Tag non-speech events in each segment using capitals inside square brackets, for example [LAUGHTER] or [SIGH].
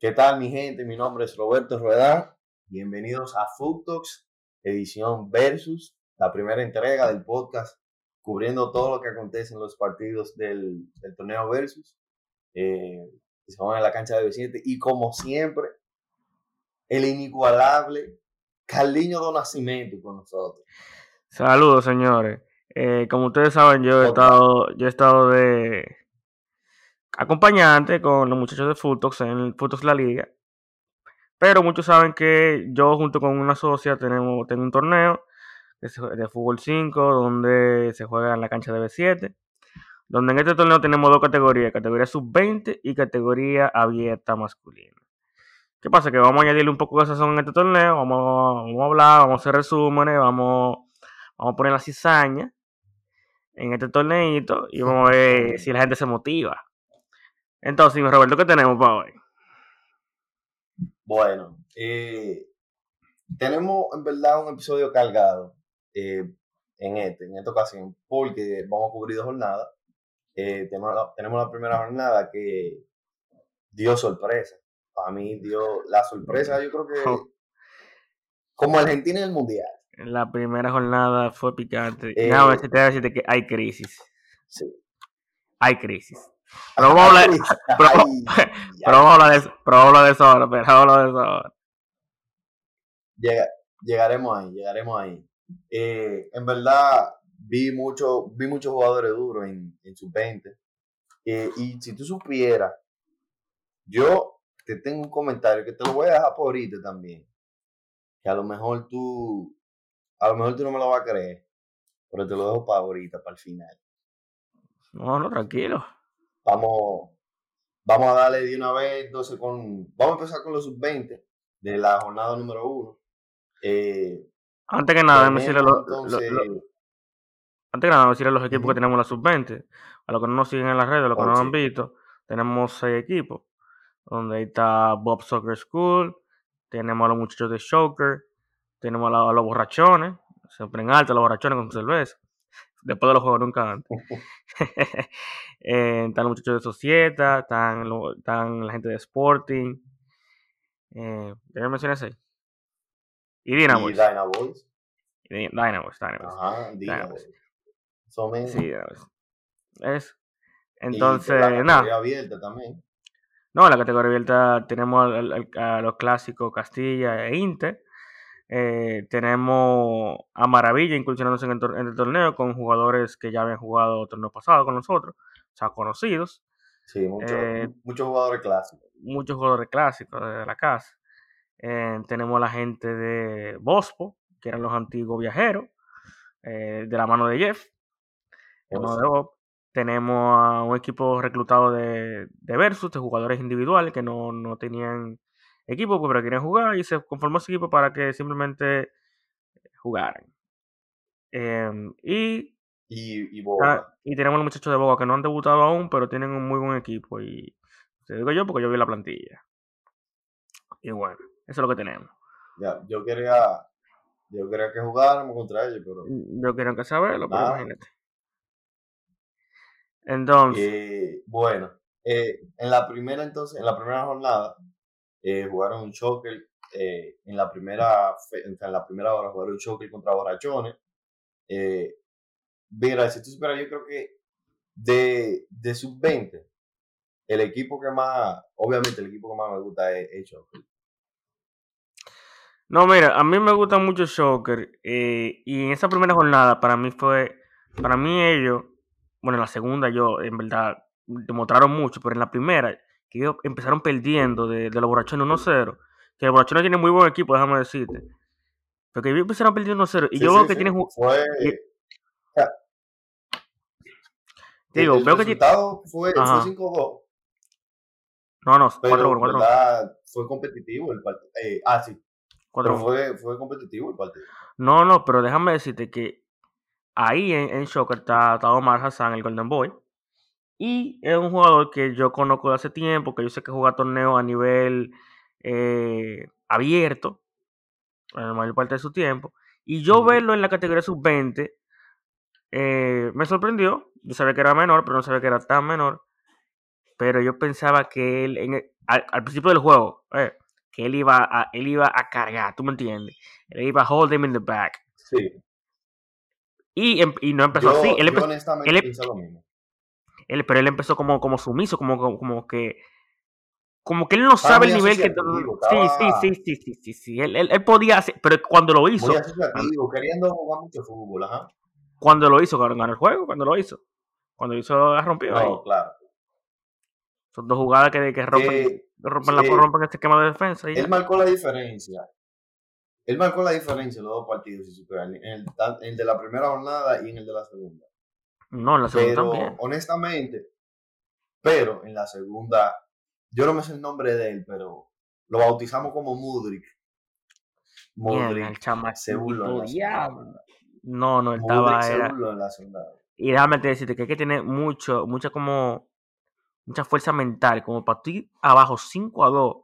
¿Qué tal, mi gente? Mi nombre es Roberto Rueda. Bienvenidos a Food Talks, edición Versus, la primera entrega del podcast cubriendo todo lo que acontece en los partidos del, del torneo Versus. Eh, que se van en la cancha de Vicente. Y como siempre, el inigualable Carliño Don Nacimiento con nosotros. Saludos, señores. Eh, como ustedes saben, yo he estado, yo he estado de acompañante con los muchachos de Futox en Futox La Liga. Pero muchos saben que yo junto con una socia tenemos, tengo un torneo de fútbol 5 donde se juega en la cancha de B7. Donde en este torneo tenemos dos categorías, categoría sub-20 y categoría abierta masculina. ¿Qué pasa? Que vamos a añadirle un poco de sazón en este torneo, vamos, vamos a hablar, vamos a hacer resúmenes, vamos, vamos a poner la cizaña en este torneito y vamos a ver [LAUGHS] si la gente se motiva. Entonces, Roberto, ¿qué tenemos para hoy? Bueno, eh, tenemos en verdad un episodio cargado eh, en, este, en esta ocasión, porque vamos a cubrir dos jornadas. Eh, tenemos, la, tenemos la primera jornada que dio sorpresa. Para mí dio la sorpresa, yo creo que Oh. [LAUGHS] como Argentina en el Mundial. La primera jornada fue picante. Eh, Déjame decirte, decirte que hay crisis. Sí. Hay crisis. Pero vamos a hablar, [LAUGHS] pero- Ay, pero vamos a hablar de eso, pero vamos a hablar de eso ahora, pero vamos a hablar de eso ahora. llega- llegaremos ahí, llegaremos ahí. Eh, en verdad, vi, mucho, vi muchos jugadores duros en, en sus 20. Eh, y si tú supieras, yo te tengo un comentario que te lo voy a dejar por ahorita también. Que a lo mejor tú, a lo mejor tú no me lo vas a creer, pero te lo dejo para ahorita, para el final. No, no, tranquilo. Vamos, vamos a darle de una vez, entonces con, vamos a empezar con los sub-20 de la jornada número uno. Eh, Antes que nada, déjame decirle, lo- entonces, lo- antes que nada, decirle a los equipos que tenemos la sub-20. A los que no nos siguen en las redes, a los que no lo han sí. visto, tenemos seis equipos. Donde ahí está Bob Soccer School, tenemos a los muchachos de Shoker, tenemos a, la- a los borrachones, siempre en alto los borrachones con cerveza. Después de los juegos nunca antes. [LAUGHS] [LAUGHS] Eh, están los muchachos de Societa, están, lo- están la gente de Sporting. Eh, ¿Ya mencioné seis? Y y Dynamo. Dyna Boys. Dynamo, Dynamo. Ajá, Dyna Dynamo. Son menos. Sí. Es. Y Entonces, la nada. categoría abierta también. No, en la categoría abierta tenemos al- al- a los clásicos Castilla e Inter. Eh, tenemos a Maravilla incursionándose en el, en el torneo con jugadores que ya habían jugado torneo pasado con nosotros, o sea, conocidos. Sí, muchos Eh, muchos jugadores clásicos. Muchos jugadores clásicos de la casa. Eh, tenemos a la gente de Bospo, que eran los antiguos viajeros, eh, de la mano de Jeff. de Bob. Tenemos a un equipo reclutado de, de Versus, de jugadores individuales que no, no tenían equipo, pues, pero querían jugar y se conformó ese equipo para que simplemente jugaran. Em, y, Y, y ah, y tenemos los muchachos de Boca que no han debutado aún, pero tienen un muy buen equipo. Y te digo yo porque yo vi la plantilla. Y bueno, eso es lo que tenemos. Ya, yo quería, yo quería que jugáramos contra ellos, pero Yo quiero que saberlo, pero imagínate. Entonces, eh, bueno, eh, en la primera entonces, en la primera jornada, eh, jugaron un choque eh, en la primera en la primera hora jugaron un choque contra Borrachones. Eh, mira, si tú esperas, yo creo que de, de sub-20, el equipo que más, obviamente el equipo que más me gusta es, es Choque. No, mira, a mí me gusta mucho Shocker. eh, y en esa primera jornada, para mí fue. Para mí, ellos. Bueno, en la segunda, yo, en verdad, demostraron mucho. Pero en la primera, que ellos empezaron perdiendo de, de los borrachones 1-0. Que los borrachones tienen muy buen equipo, déjame decirte. Porque ellos empezaron perdiendo 1-0. Y Sí, yo sí, veo que sí, tienen. Fue, y- Digo, el veo que. ti- resultado fue, fue Ajá. 5-2. No, no, Pero 4-1, en 4-1. verdad fue competitivo el partido. ah, sí, pero 4-1. fue, fue competitivo el partido. No, no, pero déjame decirte que ahí en, en Shocker está, está Omar Hassan, el Golden Boy. Y es un jugador que yo conozco de hace tiempo, que yo sé que juega torneos a nivel eh, abierto, en la mayor parte de su tiempo. Y yo verlo en la categoría sub-20 eh, me sorprendió. Yo sabía que era menor, pero no sabía que era tan menor. pero yo pensaba que él, en el- al, al principio del juego, eh, que él iba, a, él iba a cargar, ¿tú me entiendes? Él iba a hold him in the back. Sí. Y, em- y no empezó Yo, así. Él yo empezó, honestamente él- pienso lo mismo. Él- pero él empezó como, como sumiso, como, como, como que. Como que él no sabe el nivel que. Sí, sí, sí, sí, sí, sí, sí. Él, él- él podía hacer. Pero cuando lo hizo, Muy asociativo, queriendo jugar mucho fútbol, ajá. cuando lo hizo, ganó, ganó el juego, cuando lo hizo. Cuando lo hizo, la rompió. ahí. No, claro. Son dos jugadas que, que rompen, Que rompen, la, rompen este esquema de defensa. y ya. él marcó la diferencia. Él marcó la diferencia en los dos partidos, si en el, en el de la primera jornada y en el de la segunda. No, en la segunda Pero, también. honestamente, pero en la segunda, yo no me sé el nombre de él, pero lo bautizamos como Mudrik. Mierda, el Mudrik se burló. No, no, él estaba. se Era, en la segunda. y déjame decirte que hay que tener mucho, mucha como. Mucha fuerza mental, como para ti abajo 5 a 2.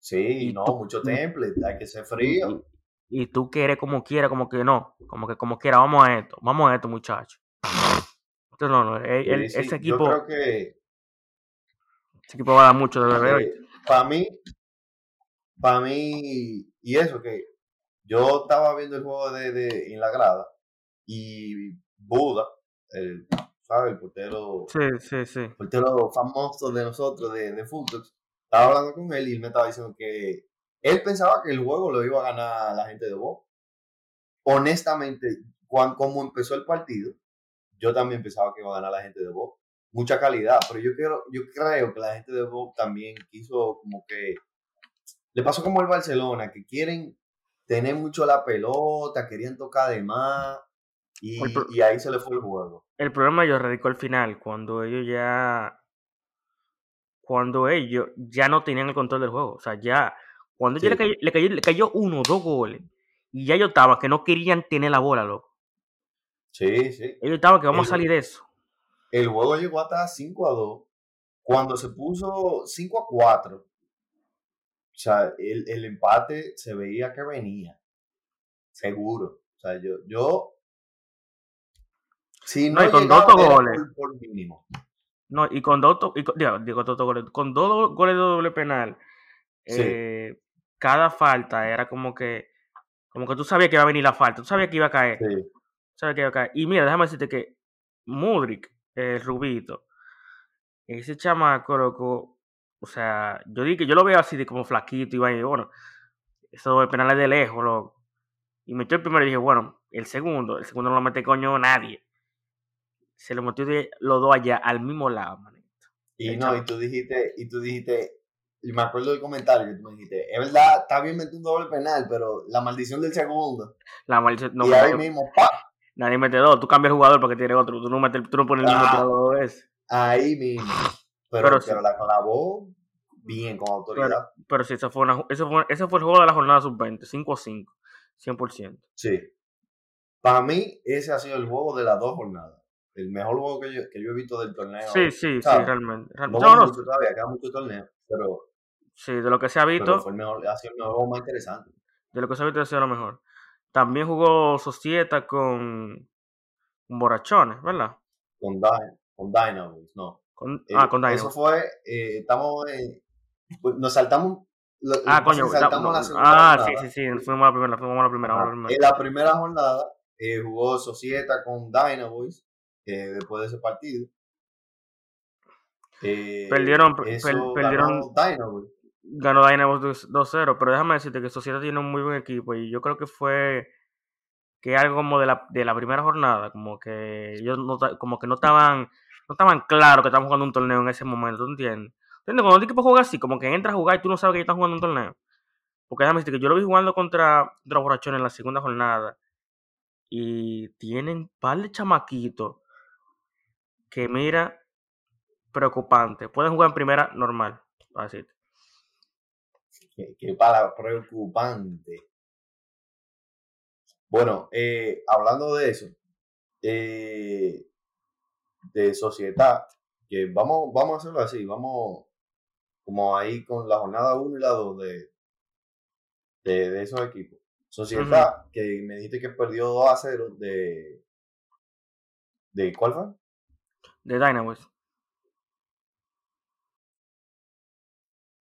Sí, Y no, tú- mucho template, hay que ser frío. y- y tú quieres como quiera, como que no. Como que como quiera, vamos a esto, vamos a esto, muchachos. No, no, sí, ese Yo equipo, creo que ese equipo va a dar mucho de beber hoy. para mí, para mí, y eso que yo estaba viendo el juego de, de- en la grada y Buda, el, ¿sabes? El portero, Sí, sí, sí. portero famoso de nosotros, de, de Futox, estaba hablando con él y él me estaba diciendo que él pensaba que el juego lo iba a ganar la gente de Bob. Honestamente, cuando, como empezó el partido, yo también pensaba que iba a ganar la gente de Bob. Mucha calidad, pero yo, quiero, yo creo que la gente de Bob también quiso como que... Le pasó como el Barcelona, que quieren tener mucho la pelota, querían tocar de más y, ahí se le fue el juego. El problema yo radicó al final, cuando ellos ya. Cuando ellos ya no tenían el control del juego. O sea, ya. Cuando Sí. ellos le, cayó, le, cayó, le cayó uno o dos goles. Y ya ellos estaban que no querían tener la bola, loco. Sí, sí. Ellos estaban que vamos El- a salir de eso. El juego llegó hasta 5 a 2. Cuando se puso 5 a 4, o sea, el, el empate se veía que venía. Seguro. O sea, yo, yo si No, no, y con dos goles. por, por mínimo. No, y con dos, y con, digo, digo, dos goles, con dos goles de doble penal, Sí. eh, cada falta era como que, como que tú sabías que iba a venir la falta, tú sabías que iba a caer, Sí. Iba a caer. Y mira, déjame decirte que Mudrik, el Rubito, ese chamaco, loco, o sea, yo dije que yo lo veo así de como flaquito y va y bueno, eso doble penal es de lejos, loco. Y metió el primero y dije, bueno, el segundo, el segundo no lo mete coño nadie. Se lo metió de los dos allá al mismo lado, manito. Y El no, y tú dijiste, y tú dijiste, y me acuerdo del comentario que tú me dijiste, es verdad, está bien meter un doble penal, pero la maldición del segundo. La maldición, no, y ahí mismo, ¡pa! Nadie mete dos. Tú cambias el jugador porque tiene otro. Tú no, metes, tú no pones el mismo Ah. tirador dos veces. Ahí mismo. [LAUGHS] Pero, Pero pero, sí. la clavó bien, con autoridad. Pero sí, ese fue, una, ese, fue, ese fue el juego de la jornada sub-20. 5 a 5. 100%. Sí. Para mí, ese ha sido el juego de las dos jornadas. El mejor juego que yo, que yo he visto del torneo. Sí, sí, sí, realmente. Real- No, No, mucho todavía, queda mucho torneo, pero, sí, de lo que se ha pero visto, fue el mejor, ha sido el mejor juego más interesante. de lo que se ha visto ha sido lo mejor. También jugó Societa con, con Borachones, ¿verdad? Con, Dy- con Dynamos, no. Con, Eh, ah, con Eso Dynamo. fue, eh, estamos pues, nos saltamos, lo- Ah, coño. la- saltamos no, la segunda ah, sí, jornada. sí, sí. Fuimos a la primera, fuimos a la primera. La. En la primera jornada eh, jugó Societa con Dynaboys eh, después de ese partido. Eh, Perdieron- per- eso per- perdieron- ganó Dynamo 2-0, pero déjame decirte que Sociedad tiene un muy buen equipo y yo creo que fue que algo como de la, de la primera jornada, como que ellos no, como que no estaban no estaban claros que estaban jugando un torneo en ese momento, ¿tú entiendes? ¿Entiendes? Cuando un equipo juega así, como que entra a jugar y tú no sabes que están jugando un torneo. Porque déjame decirte que yo lo vi jugando contra los borrachones en la segunda jornada y tienen un par de chamaquitos que mira preocupante. Pueden jugar en primera normal, decirte. Qué, qué palabra preocupante. Bueno, eh, hablando de eso, eh, de sociedad, que vamos, vamos a hacerlo así, vamos como ahí con la jornada 1 y la 2 de, de, de esos equipos. Sociedad, que me dijiste que perdió 2 a 0 de... ¿De cuál fue? De Dynamos.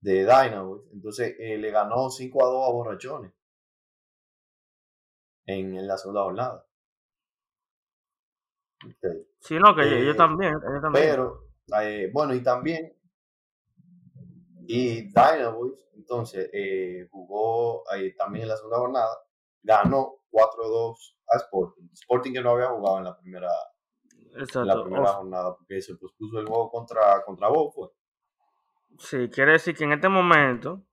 De Dynamo. Entonces eh, le ganó 5 a 2 a Borrachones en, en la segunda jornada. Okay. Sí, no, que yo, yo Eh, también, yo también. Pero, eh, bueno, y también, y Dynaboys, entonces, eh, jugó también en la segunda jornada, ganó 4-2 a Sporting. Sporting que no había jugado en la primera, en la primera jornada, porque se pospuso el juego contra, contra Bob, pues. Sí, quiere decir que en este momento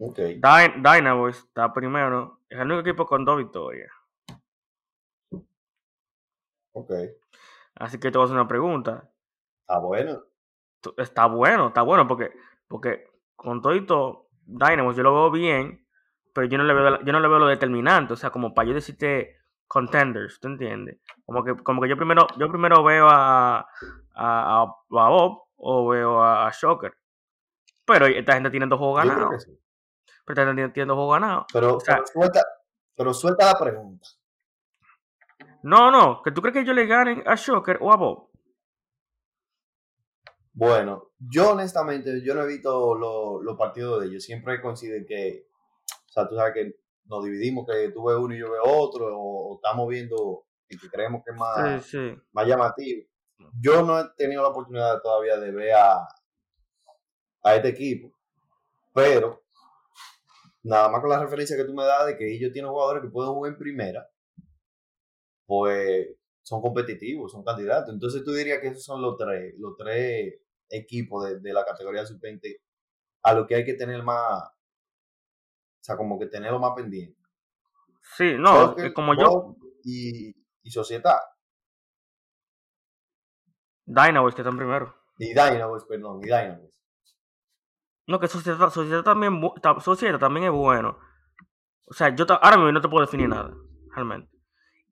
Ok, Dy- Dynaboys está primero, es el único equipo con dos victorias. ok. Así que te voy a hacer una pregunta. Está bueno. Está bueno, está bueno, porque, porque con todo y todo, Dynamo yo lo veo bien, pero yo no le veo, yo no le veo lo determinante, o sea, como para yo decirte contenders, ¿tú entiendes? Como que, como que yo primero, yo primero veo a, a, a, Bob o veo a, a Shocker. Pero esta gente tiene dos juegos ganados. sí. Pero esta gente tiene, dos juegos ganados. Pero, O sea- pero, suelta, pero suelta la pregunta. No, no, que tú crees que ellos le ganen a Shocker o a Bob. Bueno, yo honestamente, yo no he visto lo- los partidos de ellos. Siempre coincide que, o sea, tú sabes que nos dividimos, que tú ves uno y yo veo otro, o, o estamos viendo el que creemos que es más, Sí, sí. más llamativo. Yo no he tenido la oportunidad todavía de ver a, a este equipo, pero nada más con la referencia que tú me das de que ellos tienen jugadores que pueden jugar en primera, pues son competitivos, son candidatos. Entonces tú dirías que esos son los tres, los tres equipos de, de la categoría sub-20 a lo que hay que tener más, o sea, como que tenerlo más pendiente. Sí, no, es como yo, y, y Sociedad. Dynaboys que están primero. Y Dynamos, perdón, y Dynamos. No, que Sociedad, Sociedad también, Sociedad también es bueno. O sea, yo ahora mismo no te puedo definir nada, realmente.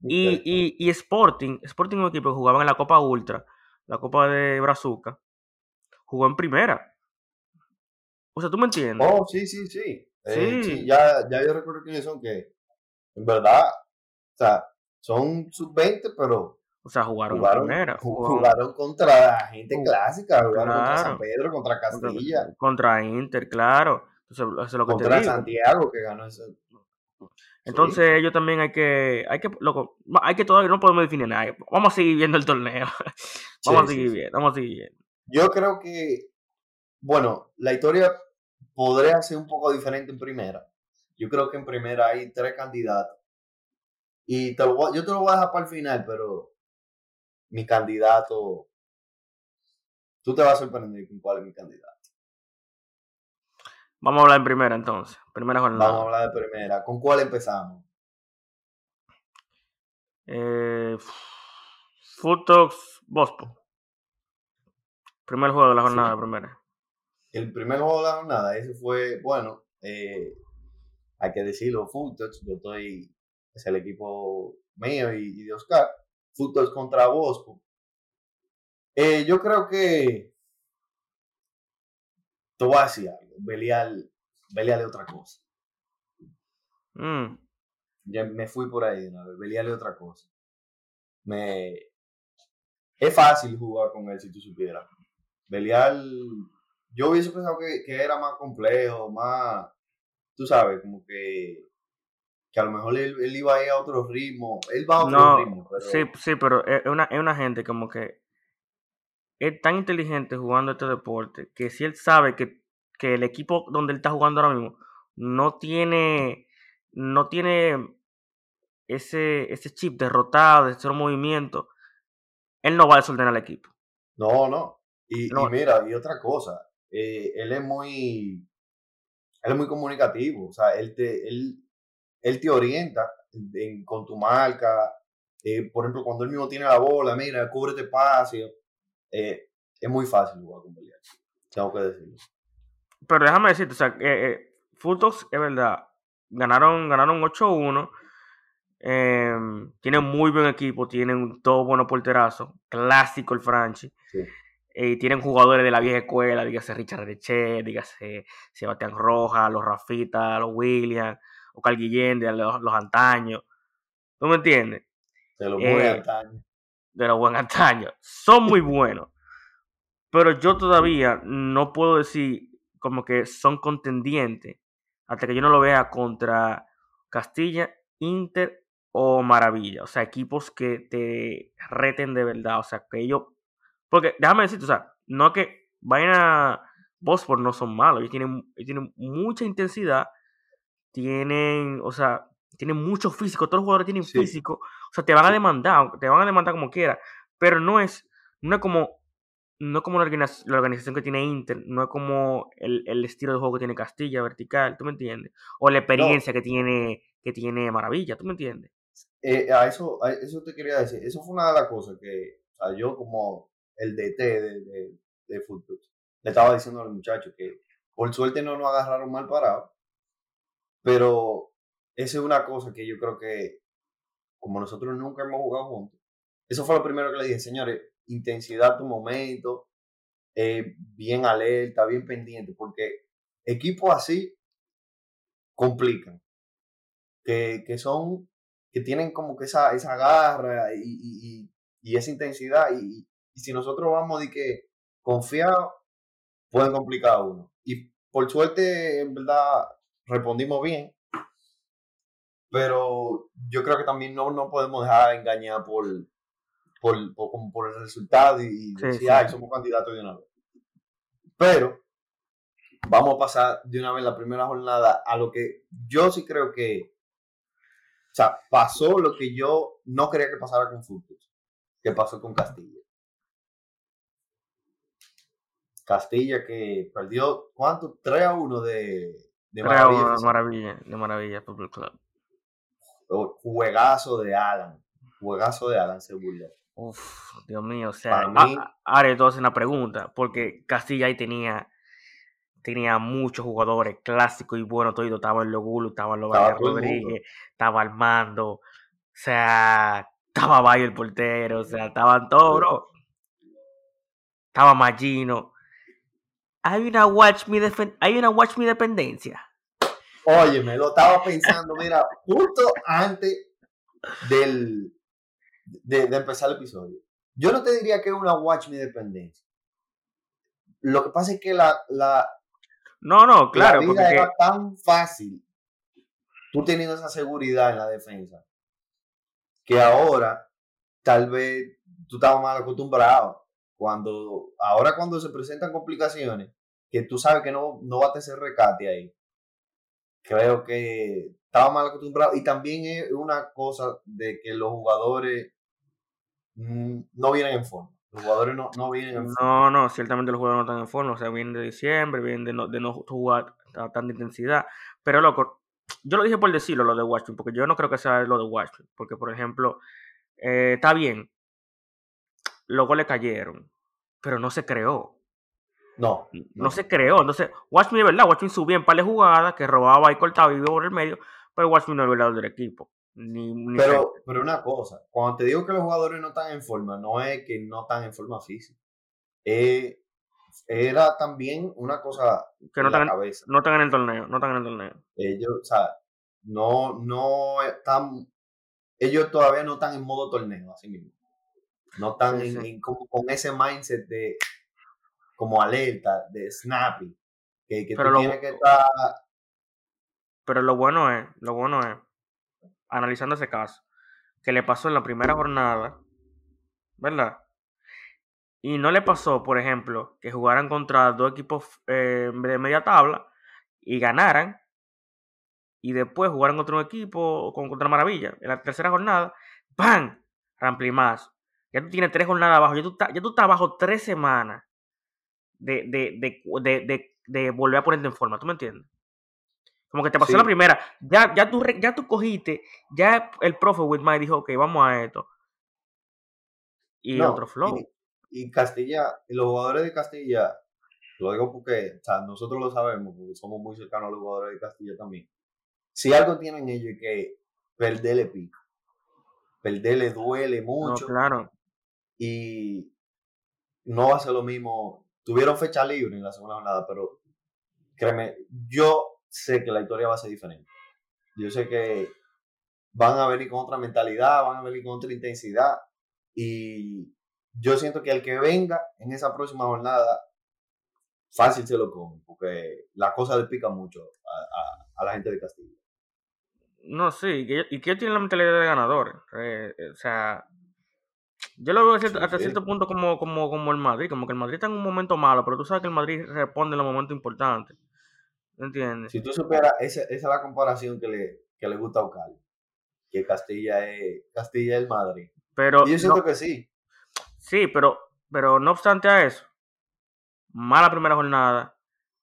Y, y, y Sporting, Sporting es un equipo que jugaba en la Copa Ultra, la Copa de Brazuca, jugó en primera. O sea, ¿tú me entiendes? Oh, sí, sí, sí. Eh, Sí. sí, ya, ya yo recuerdo quiénes son, que en verdad, o sea, son sub-20, pero O sea, jugaron, jugaron, primera. ju- Jugaron jugaron contra gente clásica, jugaron contra San. Pedro, contra Castilla, contra Inter, claro. Entonces, eso es lo que te contra digo. Santiago, que ganó ese. Entonces, ellos también hay que, hay que, loco, hay que todavía no podemos definir nada. Vamos a seguir viendo el torneo. [LAUGHS] vamos a Sí, sí, seguir sí. viendo, vamos a seguir viendo. Yo creo que, bueno, la historia podría ser un poco diferente en primera. Yo creo que en primera hay tres candidatos. Y te lo voy- yo te lo voy a dejar para el final, pero mi candidato, tú te vas a sorprender con cuál es mi candidato. Vamos a hablar en primera entonces. Primera jornada. Vamos a hablar de primera. ¿Con cuál empezamos? Eh, Futox Bospo. Primer juego de la jornada Sí. primera. El primer juego de la jornada, ese fue, bueno, eh, hay que decirlo, Futox, yo estoy, es el equipo mío y, y de Oscar. Futox contra Bosco. Eh, yo creo que te voy a decir algo. Belial, Belial es otra cosa. Mm, Ya me fui por ahí de una vez. Belial es otra cosa. Me... Es fácil jugar con él si tú supieras. Belial, yo hubiese pensado que, que era más complejo, más, tú sabes, como que, que a lo mejor él, él iba a ir a otro ritmo. Él va a otro No, ritmo, pero sí, sí, pero es una, es una gente como que es tan inteligente jugando este deporte que si él sabe que, que el equipo donde él está jugando ahora mismo no tiene, no tiene ese, ese chip derrotado, de movimiento, él no va a desordenar al equipo. no, no. Y, No. y mira, y otra cosa, eh, él es muy, él es muy comunicativo, o sea, él te, él, él te orienta en- con tu marca, eh, por ejemplo, cuando él mismo tiene la bola, mira, cúbrete espacio, eh, es muy fácil jugar con Belial, tengo que decirlo. Pero déjame decirte, o sea, eh, eh, Fulltox es verdad, ganaron, ganaron 8-1. eh, tienen muy buen equipo, tienen todo buenos porterazos, clásico el Franchi. Sí. eh, tienen jugadores de la vieja escuela, dígase Richard Reche, dígase Sebastián Rojas, los Rafita, los Williams, Oscar Guillén, de los, los antaños. ¿Tú me entiendes? De lo muy Eh, antaño. de los buen antaños. Son muy [LAUGHS] buenos. Pero yo todavía no puedo decir como que son contendientes hasta que yo no lo vea contra Castilla, Inter o Maravilla. O sea, equipos que te reten de verdad. O sea, que ellos. Porque déjame decirte, o sea, no que vayan a. Bospor no son malos, ellos tienen, tienen mucha intensidad, tienen, o sea, tienen mucho físico, todos los jugadores tienen físico, o sea, te van a demandar, te van a demandar como quiera, pero no es, no es como no como la organización, que tiene Inter, no es como el, estilo de juego que tiene Castilla, vertical, ¿tú me entiendes? O la experiencia que tiene que tiene Maravilla, ¿tú me entiendes? Eh, a, eso, eso te quería decir, eso fue una de las cosas que, o sea, yo como el DT de, de, fútbol, le estaba diciendo a los muchachos que por suerte no nos agarraron mal parados, pero esa es una cosa que yo creo que, como nosotros nunca hemos jugado juntos, eso fue lo primero que le dije, señores, intensidad tu momento, eh, bien alerta, bien pendiente, porque equipos así complican, que, que, son, que tienen como que esa, esa garra y, y, y esa intensidad, y, si nosotros vamos de que confiados, pueden complicar a uno. Y por suerte, en verdad, respondimos bien, pero yo creo que también no, no podemos dejar engañar por, por, por, por el resultado y, decir, ay, somos candidatos de una vez. Pero vamos a pasar de una vez la primera jornada a lo que yo sí creo que, o sea, pasó lo que yo no quería que pasara con fútbol, que pasó con Castilla. Castilla que perdió, ¿cuánto? 3 a 1 de, de Maravilla. De Maravilla, de Maravilla Football Club. Juegazo de Alan. Juegazo de Alan se Uf, Dios mío, o sea, ahora yo una pregunta, porque Castilla ahí tenía, tenía muchos jugadores clásicos y buenos, todo estaba en Logulo, estaba en Rodríguez, estaba Armando, o sea, [LAUGHS] estaba Bayo el portero, o sea, estaban todos, bro. Estaba Magino. Hay una Watch Me, hay una Watch Me dependencia. Oye, me lo estaba pensando, mira, justo antes del, de, empezar el episodio. Yo no te diría que es una Watch Me dependencia. Lo que pasa es que la, la, no, no, claro, la vida era tan fácil, tú teniendo esa seguridad en la defensa, que ahora tal vez tú estabas mal acostumbrado. Cuando, ahora cuando se presentan complicaciones, que tú sabes que no, no va a tener recate ahí, creo que estaba mal acostumbrado. Y también es una cosa de que los jugadores Mm, no vienen en forma. Los jugadores no, no vienen en forma. No, no, ciertamente los jugadores no están en forma. O sea, vienen de diciembre, vienen de no, de no jugar a tanta intensidad. Pero, loco, yo lo dije por decirlo, lo de Washington, porque yo no creo que sea lo de Washington. Porque, por ejemplo, eh, está bien, los goles cayeron, pero no se creó. No, no. se creó. Entonces, es verdad, Washington subía en par de jugadas, que robaba y cortaba y iba por el medio, pero Washington no es verdad del equipo pero, pero una cosa, cuando te digo que los jugadores no están en forma, no es que no están en forma física. Eh, era también una cosa que no están, cabeza. no están en el torneo, no están en el torneo. Ellos, o sea, no, no están, ellos todavía no están en modo torneo, así mismo. No están en, con ese mindset de como alerta, de snappy, que, que tú tienes que estar. Pero lo bueno es, lo bueno es analizando ese caso, que le pasó en la primera jornada, ¿verdad? Y no le pasó, por ejemplo, que jugaran contra dos equipos eh, de media tabla y ganaran, y después jugaran contra un equipo con, contra Maravilla. En la tercera jornada, ¡pam! Rampli más. Ya tú tienes tres jornadas abajo, ya tú, ya tú estás bajo tres semanas de, de, de, de, de volver a ponerte en forma, ¿tú me entiendes? Como que te pasó la primera. Ya, ya, tú, ya tú cogiste, ya el profe Whitmire dijo, ok, vamos a esto. Y otro flow. Y, Castilla, y los jugadores de Castilla, lo digo porque nosotros lo sabemos, porque somos muy cercanos a los jugadores de Castilla también. Si algo tienen ellos es que perderle pico. Perderle duele mucho. claro. Y no va a ser lo mismo. Tuvieron fecha libre en la segunda jornada, pero créeme, yo sé que la historia va a ser diferente. Yo sé que van a venir con otra mentalidad, van a venir con otra intensidad y yo siento que el que venga en esa próxima jornada fácil se lo comen, porque la cosa le pica mucho a, la gente de Castilla. No, sí, y que, ellos tienen la mentalidad de ganadores. Eh, eh, o sea, yo lo veo hasta cierto punto como, como, como el Madrid, como que el Madrid está en un momento malo, pero tú sabes que el Madrid responde en los momentos importantes. ¿Entiendes? Si tú supieras, esa, esa es la comparación que le, que le gusta a Ocal, que Castilla es, Castilla es el Madrid. Pero, y yo siento que sí. Sí, pero, pero no obstante a eso, mala primera jornada,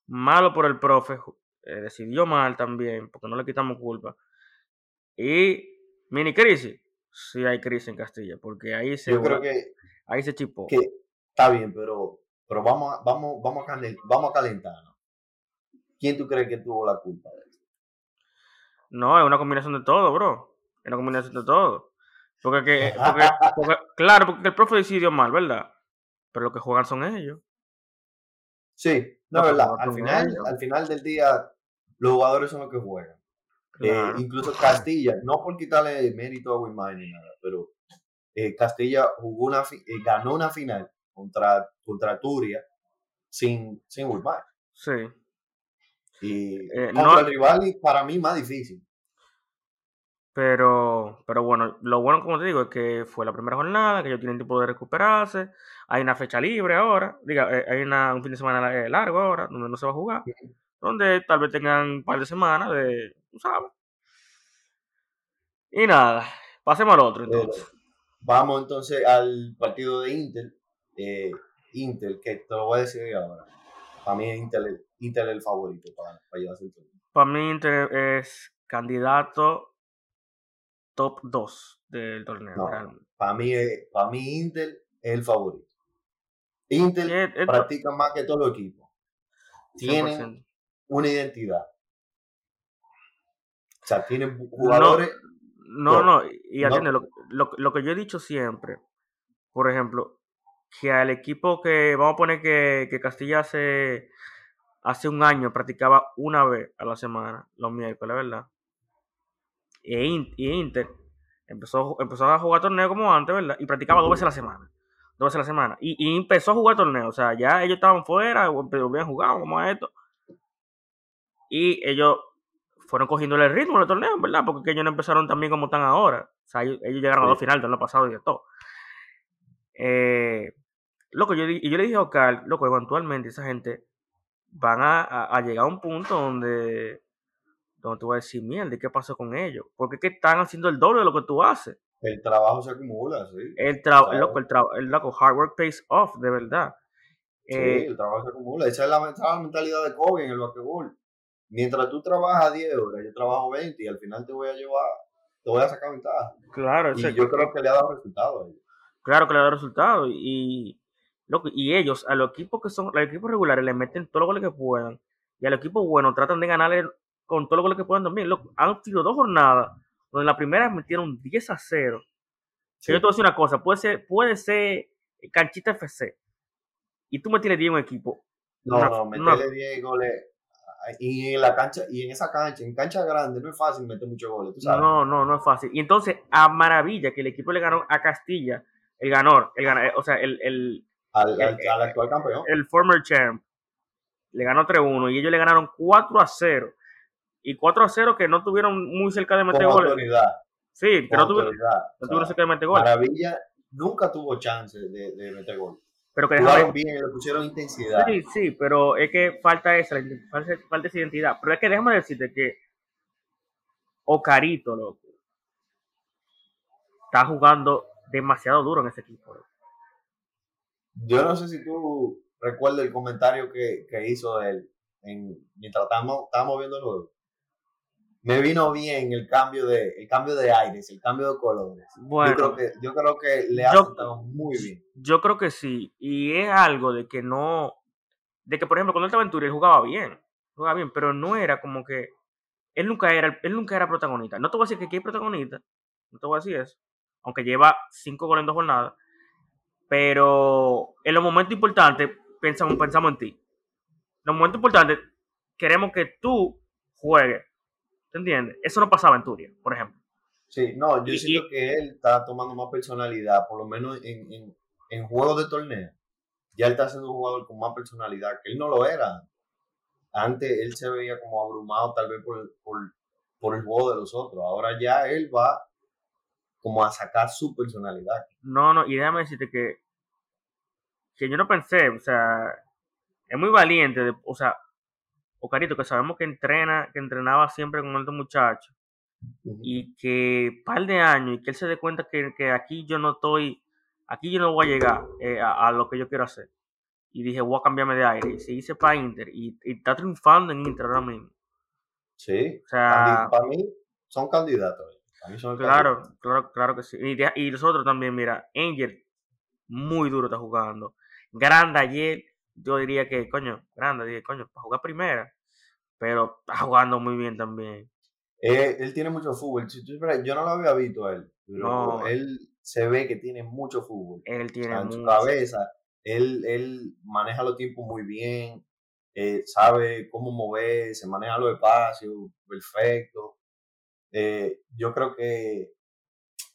malo por el profe, eh, decidió mal también, porque no le quitamos culpa. Y mini crisis, sí hay crisis en Castilla, porque ahí se, Yo creo que, ahí se chipó. Que está bien, pero, pero vamos, a, vamos, vamos, a vamos a calentarnos. ¿Quién tú crees que tuvo la culpa de esto? No, es una combinación de todo, bro. Es una combinación de todo. Porque, que, porque, [LAUGHS] claro, porque el profe decidió mal, ¿verdad? Pero lo que juegan son ellos. Sí, no, verdad. Al final, al final del día, los jugadores son los que juegan. Eh, incluso Castilla, no por quitarle mérito a Wilmar ni nada, pero eh, Castilla jugó una, eh, ganó una final contra, contra Turia sin, sin Sí. Y contra el rival, para mí, más difícil. Pero, pero bueno, lo bueno, como te digo, es que fue la primera jornada, que ellos tienen tiempo de recuperarse. Hay una fecha libre ahora, diga, hay una, un fin de semana largo ahora, donde no se va a jugar, donde tal vez tengan un par de semanas de, tú sabes. Y nada, pasemos al otro entonces. vamos entonces al partido de Intel. Eh, Intel, que te lo voy a decir ahora. Para mí Intel, Intel es el favorito para, para llevarse el Para mí Intel es candidato top 2 del torneo. para, mí, para mí Intel es el favorito. Intel practica más que todo los equipos. Tienen una identidad. O sea, tienen jugadores. No, no, y atiende, lo, lo, que yo he dicho siempre, por ejemplo, que al equipo que, vamos a poner que, que Castilla hace, hace un año practicaba una vez a la semana, los miércoles, ¿verdad? E y Inter empezó, empezó a jugar torneo como antes, ¿verdad? Y practicaba dos veces a la semana. Dos veces a la semana. Y, empezó a jugar torneo. O sea, ya ellos estaban fuera, habían jugado, como a esto. Y ellos fueron cogiendo el ritmo del torneo, ¿verdad? Porque ellos no empezaron también como están ahora. O sea, ellos, llegaron a dos finales año pasado y de todo. Eh, loco, yo, yo le dije a Ocal, loco, eventualmente esa gente van a llegar a un punto donde donde tú vas a decir, mierda, ¿qué pasó con ellos? Porque es que están haciendo el doble de lo que tú haces. El trabajo se acumula, sí. El trabajo, loco, el trabajo, el loco, hard work pays off, de verdad. Sí, eh, el trabajo se acumula. Esa es la, mentalidad de Kobe en el basquetbol. Mientras tú trabajas 10 horas, yo trabajo 20 y al final te voy a llevar, te voy a sacar ventaja. Claro, y yo creo que le ha dado resultado a ellos. Claro que le ha dado resultado. Y, loco, y ellos, a los equipos que son, los equipos regulares, le meten todo lo que puedan. Y al equipo bueno tratan de ganarle con todo lo que puedan dormir. han tenido dos jornadas donde la primera metieron 10 a 0. yo te voy a decir una cosa, puede ser, puede ser canchita FC. Y tú me tienes 10 en un equipo. No, no, meterle 10 goles. Y en la cancha, y en esa cancha, en cancha grande, no es fácil meter muchos goles. No, no, no es fácil. Y entonces, a maravilla que el equipo le ganó a Castilla, el ganador, el ganador, o sea, el, el, al, al, actual campeón. El former champ. Le ganó 3-1 y ellos le ganaron 4 a 0 y 4 a 0 que no tuvieron muy cerca de meter goles. Sí, que no tuvieron, no tuvieron cerca de meter goles. Maravilla nunca tuvo chance de, de meter goles. Pero que dejaron bien, le pusieron intensidad. Sí, sí, pero es que falta esa, falta, falta esa identidad. Pero es que déjame decirte que Ocarito, loco, está jugando demasiado duro en ese equipo. Yo no sé si tú recuerdas el comentario que, que hizo él en, mientras estábamos, estábamos viendo el juego me vino bien el cambio de el cambio de aires, el cambio de colores. Bueno, yo creo que, yo creo que le ha gustado muy bien. Yo creo que sí. Y es algo de que no. De que, por ejemplo, cuando él estaba en Turín, él jugaba bien. Jugaba bien, pero no era como que. Él nunca era, él nunca era protagonista. No te voy a decir que aquí es protagonista. No te voy a decir eso. Aunque lleva cinco goles en dos jornadas. Pero en los momentos importantes, pensamos, pensamos en ti. En los momentos importantes, queremos que tú juegues ¿Te entiendes? Eso no pasaba en Turia, por ejemplo. Sí, no, yo siento que él está tomando más personalidad, por lo menos en, en, juegos de torneo. ya él está siendo un jugador con más personalidad, que él no lo era. Antes él se veía como abrumado tal vez por, por, por el juego de los otros. Ahora ya él va como a sacar su personalidad. No, no, y déjame decirte que, que yo no pensé, o sea, es muy valiente, de, o sea, Ocarito, que sabemos que entrena, que entrenaba siempre con otro muchacho, y que par de años, y que él se dé cuenta que, que aquí yo no estoy, aquí yo no voy a llegar eh, a, a, lo que yo quiero hacer. Y dije, voy a cambiarme de aire. Y se hice para Inter, y, y, está triunfando en Inter ahora mismo. Sí, O sea, para mí son candidatos. Para mí son claro, candidatos. claro, claro que sí. Y, de- y nosotros también, mira, Angel, muy duro está jugando. Grande ayer, yo diría que, coño, grande, dije, coño, para jugar primera. Pero está jugando muy bien también. Eh, él tiene mucho fútbol. Yo no lo había visto a él, pero No. él se ve que tiene mucho fútbol. Él O tiene en su mucho. cabeza, él, él maneja los tiempos muy bien, eh, sabe cómo moverse, maneja los espacios, perfecto. Eh, yo creo que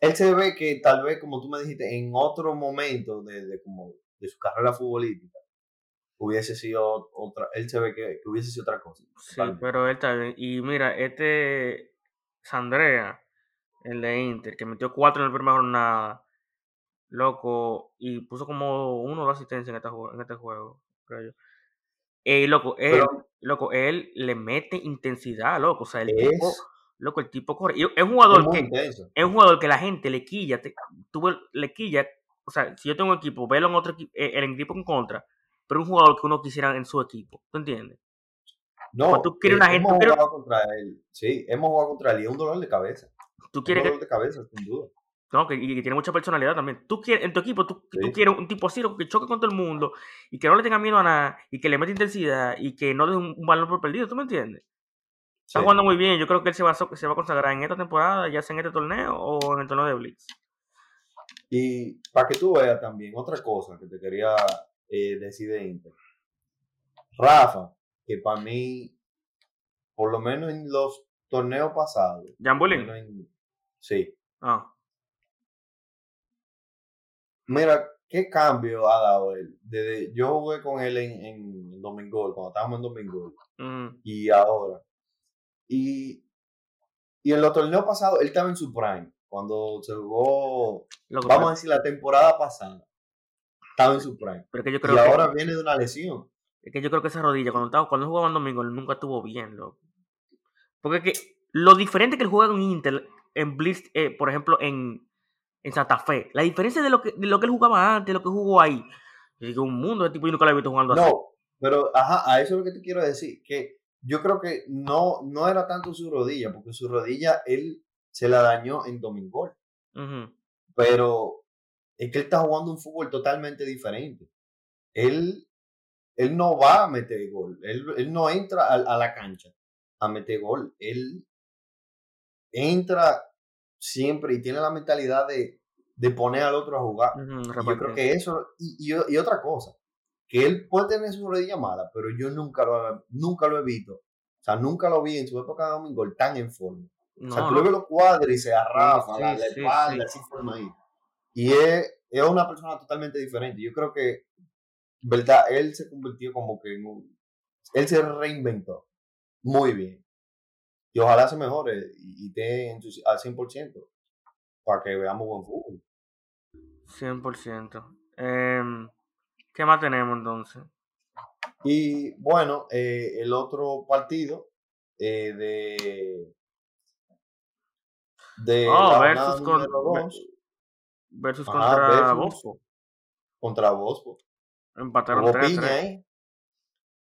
él se ve que tal vez, como tú me dijiste, en otro momento de, de como de su carrera futbolística, hubiese sido otra, él se ve que, que hubiese sido otra cosa. Sí, totalmente. pero él bien. Y mira, este Sandrea, el de Inter, que metió cuatro en la primera jornada, loco, y puso como uno de asistencia en este, juego, en este juego, creo yo. Eh, loco, él, Pero loco, él le mete intensidad, loco. O sea, el es, tipo, loco, el tipo corre. Es un jugador que, es un jugador que la gente le quilla, te- tú le quilla, o sea, si yo tengo un equipo, velo en otro equipo, el equipo en contra, pero un jugador que uno quisiera en su equipo, ¿tú entiendes? Pues No, tú quieres eh, una gente, hemos jugado contra él. Sí, hemos jugado contra él y es un dolor de cabeza. tú Un quieres que, dolor de cabeza, sin duda. no, que, y que tiene mucha personalidad también. Tú quieres, en tu equipo, tú, quieres un tipo así, que choque con todo el mundo, y que no le tenga miedo a nada, y que le mete intensidad, y que no deje un, un balón por perdido, ¿tú me entiendes? Está Sí. jugando muy bien, yo creo que él se va, a se va a consagrar en esta temporada, ya sea en este torneo o en el torneo de Blitz. Y para que tú veas también, otra cosa que te quería eh, decir de Inter. Rafa, que para mí, por lo menos en los torneos pasados, Jambulín. en- sí. Ah, Mira, ¿qué cambio ha dado él? Desde, yo jugué con él en, en Domingo, cuando estábamos en Domingo, mm, y ahora. Y, y en los torneos pasados, él estaba en su prime. Cuando se jugó, vamos a decir, la temporada pasada, estaba en su prime. pero es que yo Y creo que, ahora viene de una lesión. es que yo creo que esa rodilla, cuando, estaba, cuando jugaba en domingo, él nunca estuvo bien, loco. Porque es que lo diferente que él juega con Inter, en Blitz, eh, por ejemplo, en, en Santa Fe, la diferencia de lo que, de lo que él jugaba antes, de lo que jugó ahí, digo, un mundo de tipo yo nunca lo he visto jugando así. No, pero ajá, a eso es lo que te quiero decir, que yo creo que no, no era tanto su rodilla, porque su rodilla él se la dañó en Domingol, Ujú. pero es que él está jugando un fútbol totalmente diferente. Él, él no va a meter gol, él, él no entra a, a la cancha a meter gol, él entra siempre y tiene la mentalidad de, de poner al otro a jugar. Yo creo que eso, y, y- y otra cosa, que él puede tener su rodilla mala, pero yo nunca lo, nunca lo he visto. O sea, nunca lo vi en su época de domingo tan en forma. O sea, tú no. ves los cuadros y se arrafa, Sí, la, la sí, espalda, sí. así forma ahí. Y es, es una persona totalmente diferente. Yo creo que, verdad, él se convirtió como que en un, él se reinventó muy bien. Y ojalá se mejore y, y esté al 100% para que veamos buen fútbol. 100%. Em, ¿Qué más tenemos entonces? Y bueno, eh, el otro partido eh, de, de Oh, versus, con, 2 versus Ajá, contra versus. Bosco. contra Bosco. Empataron Hubo 3 piña, ¿eh?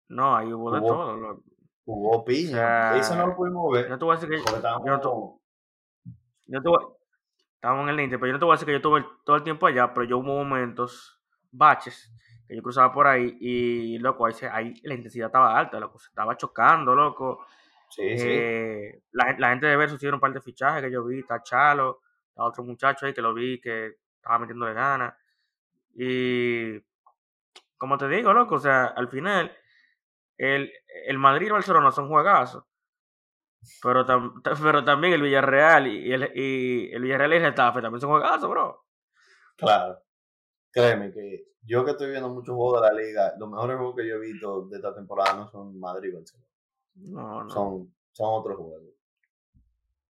No, ahí hubo de todo. Hubo piña. sea, Eso no lo pudimos ver. Yo te voy a decir que estábamos yo no te- yo te voy- estábamos en el Inter, pero yo no te voy a decir que yo estuve todo el tiempo allá, pero yo hubo momentos, baches, que yo cruzaba por ahí y, loco, ahí, se- ahí la intensidad estaba alta, loco, se estaba chocando, loco. Sí, sí. Eh, la, la gente de Versus hicieron un par de fichajes que yo vi, está Chalo, está otro muchacho ahí que lo vi que estaba metiéndole ganas. Y como te digo, loco, o sea, al final, el, el Madrid y Barcelona son juegazos. Pero, tam- [LAUGHS] pero también el Villarreal y el, y el Villarreal y el Getafe también son juegazos, bro. Claro. créeme que yo que estoy viendo muchos juegos de la liga, los mejores juegos que yo he visto de esta temporada no son Madrid y Barcelona. No, no. Son, son otros juegos.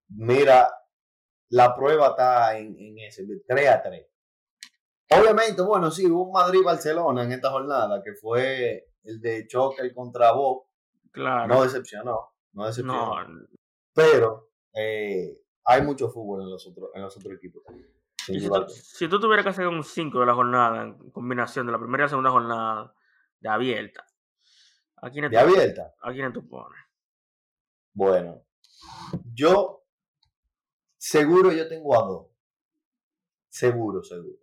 Mira, la prueba está en, en ese, 3 a 3. Obviamente, bueno, sí, hubo un Madrid-Barcelona en esta jornada, que fue el de choque contra Bob. Claro. No decepcionó, no decepcionó. No, Pero eh, hay mucho fútbol en los otros, en los otros equipos. si, tú, si tú tuvieras que hacer un 5 de la jornada, en combinación de la primera y la segunda jornada de abierta, ¿a quién ¿De abierta? ¿A quién tú pones? Bueno, yo seguro yo tengo a dos. Seguro, seguro.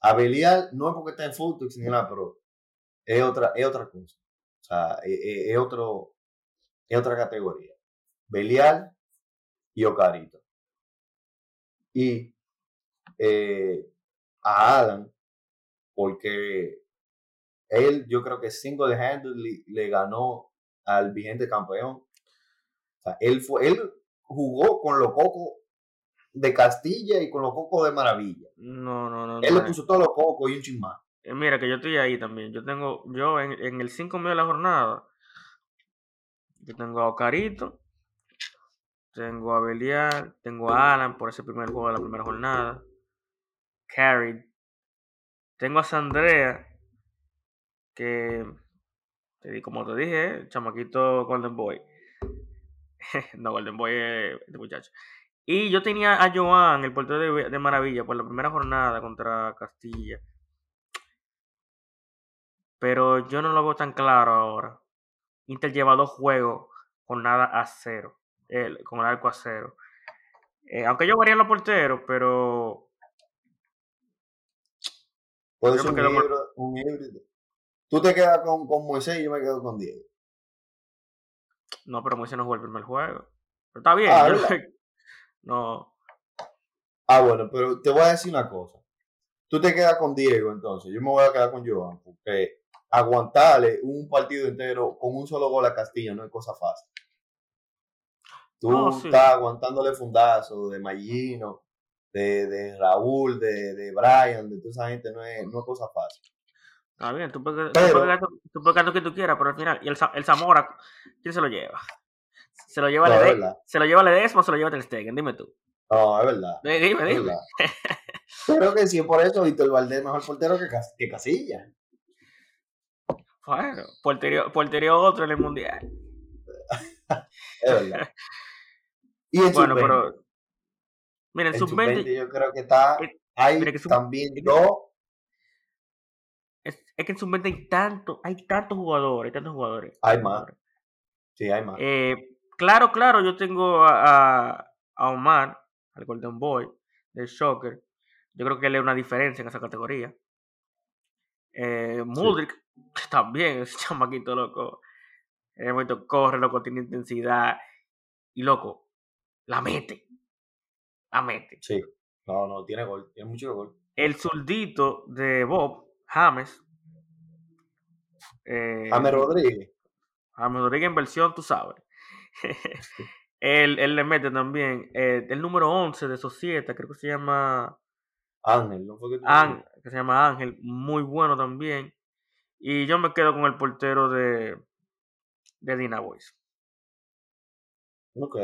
A Belial no es porque está en Futex ni nada, pero es otra, es otra cosa. O sea, es, otro, es otra categoría. Belial y Ocarito. Y eh, a Alan, porque él, yo creo que cinco de handle le ganó al vigente campeón. O sea, él, fue, él jugó con los cocos de Castilla y con los cocos de Maravilla. No, no, no. Él no. le puso todos los cocos y un chin más. Eh, Mira, que yo estoy ahí también. Yo tengo, yo en, en el 5 medio de la jornada, yo tengo a Ocarito, tengo a Belial, tengo a Alan por ese primer juego de la primera jornada, Carried, tengo a Sandrea, que, te di- como te dije, el chamaquito Golden Boy. [LAUGHS] no, Golden Boy es este muchacho. Y yo tenía a Joan, el portero de, de Maravilla, por la primera jornada contra Castilla. Pero yo no lo veo tan claro ahora. Inter lleva dos juegos con nada a cero. el- con el arco a cero. Eh, aunque yo varía en los porteros, pero Puede ser un quedo con- híbrido, un híbrido. Tú te quedas con, con Moisés y yo me quedo con Diego. no, pero Moisés no jugó el primer juego. Pero está bien. Ah. No, Ah, bueno, pero te voy a decir una cosa. Tú te quedas con Diego, entonces. Yo me voy a quedar con Joan, porque aguantarle un partido entero con un solo gol a Castillo no es cosa fácil. Tú No, sí. estás aguantándole fundazo de Magino, de, de Raúl, de, de Brian, de toda esa gente, no es, no es cosa fácil. está bien. Tú puedes, tú Pero- puedes tú puedes lo que tú quieras, pero al final. Y el, el Zamora, ¿quién se lo lleva? Se lo lleva No, es Lede- verdad. se lo lleva Ledesma o se lo lleva Ter Stegen, dime tú. No, es verdad. Eh, Dime, dime. verdad. [LAUGHS] Creo que sí, por eso Víctor Valdés es mejor portero que, Cas- que Casilla. Bueno, porterio, porterio otro en el mundial. [LAUGHS] Es verdad. Y en Bueno, sub-20, pero. Mira, en en sub-20 sub-20 yo creo que está. Eh, Hay que también dos. es, es que en sub-20 hay tanto, hay tantos jugadores, hay tantos jugadores. Hay más. Sí, hay más. Eh, claro, claro, yo tengo a, a, Omar, al Golden Boy, del Shocker. Yo creo que él es una diferencia en esa categoría. Eh, Mudrik, [LAUGHS] también, ese chamaquito loco. En el momento corre, loco, tiene intensidad. Y loco, la mete. La mete. Sí. No, no, tiene gol. Tiene mucho gol. El zurdito de Bob, James. Eh, James Rodríguez. James Rodríguez en versión, tú sabes. [LAUGHS] él, él le mete también eh, el número 11 de 7, creo que se llama Ángel, ¿no fue que tú Ángel, que se llama Ángel, muy bueno también. Y yo me quedo con el portero de, de Dina Boys. Ok.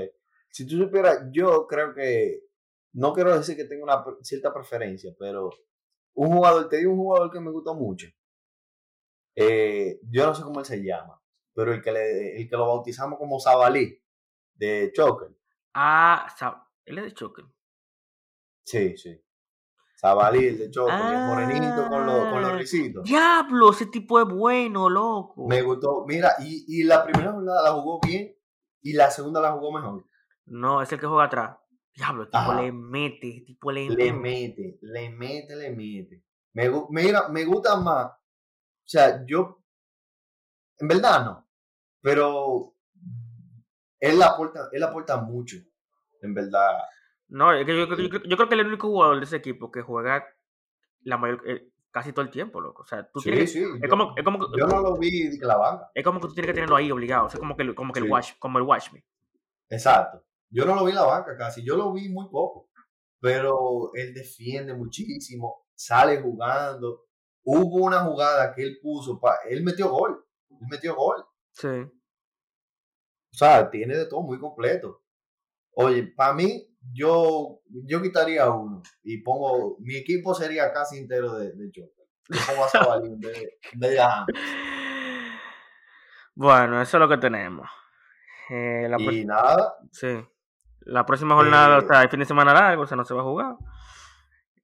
Si tú supieras, yo creo que. No quiero decir que tenga una cierta preferencia, pero un jugador, te digo un jugador que me gusta mucho. Eh, yo no sé cómo él se llama, pero el que, le, el que lo bautizamos como Zabalí, de Choker. Ah, él es de Choque. Sí, sí. Zabalí, el de Choker, el morenito con los, con los Ah. risitos. Diablo, ese tipo es bueno, loco. Me gustó. Mira, y, y la primera jornada la jugó bien y la segunda la jugó mejor. No, es el que juega atrás. Diablo, el tipo Ajá. le mete, el tipo le, Le mete, le mete, le mete. Me, mira, me gusta más. O sea, yo. En verdad no. Pero. Él aporta, él aporta mucho. En verdad. No, yo, yo- yo creo- yo creo que él es el único jugador de ese equipo que juega la mayor, eh, casi todo el tiempo, loco. O sea, tú Sí, tienes sí. es, yo, como, es, como, que- yo no lo vi de la banca. es como que tú tienes que tenerlo ahí obligado. O sea, como que, el- como que el watch, como el watch me. Exacto. Yo no lo vi en la banca casi. Yo lo vi muy poco. Pero él defiende muchísimo. sale jugando. Hubo una jugada que él puso, pa, él metió gol, él metió gol. Sí. O sea, tiene de todo muy completo. Oye, para mí, yo, yo quitaría uno y pongo, mi equipo sería casi entero de, de Joker. Yo pongo a de. Bueno, eso es lo que tenemos. Eh, la, Y nada, sí. La próxima jornada, Eh, o sea, el fin de semana largo, o sea, no se va a jugar.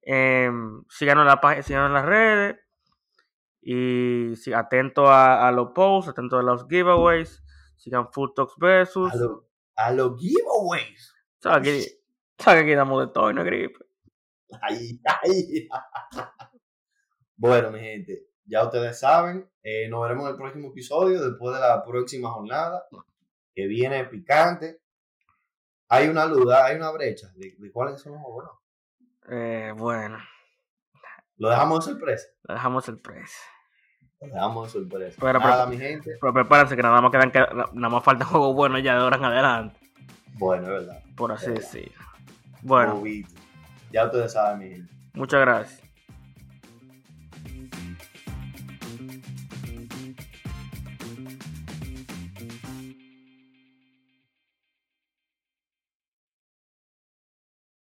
Eh, síganos, en la, síganos en las redes. Y sí, atento a, a los posts, atento a los giveaways. Sigan Food Talks Versus. a los giveaways. ¿Sabes que, sabe que [LAUGHS] aquí damos de todo y no gripe? Ay, ay. Bueno, mi gente, ya ustedes saben, eh, nos veremos en el próximo episodio, después de la próxima jornada, que viene picante. Hay una duda, hay una brecha de, de cuáles son los juegos. Eh, bueno, Lo dejamos de sorpresa. Lo dejamos de sorpresa. Pero, pero- Nada, mi gente. Pero prepárense que nada más quedan que, nada más faltan juegos buenos ya de ahora en adelante. Bueno, es verdad. Por así decirlo. Bueno. Ya ustedes saben, mi gente. muchas gracias.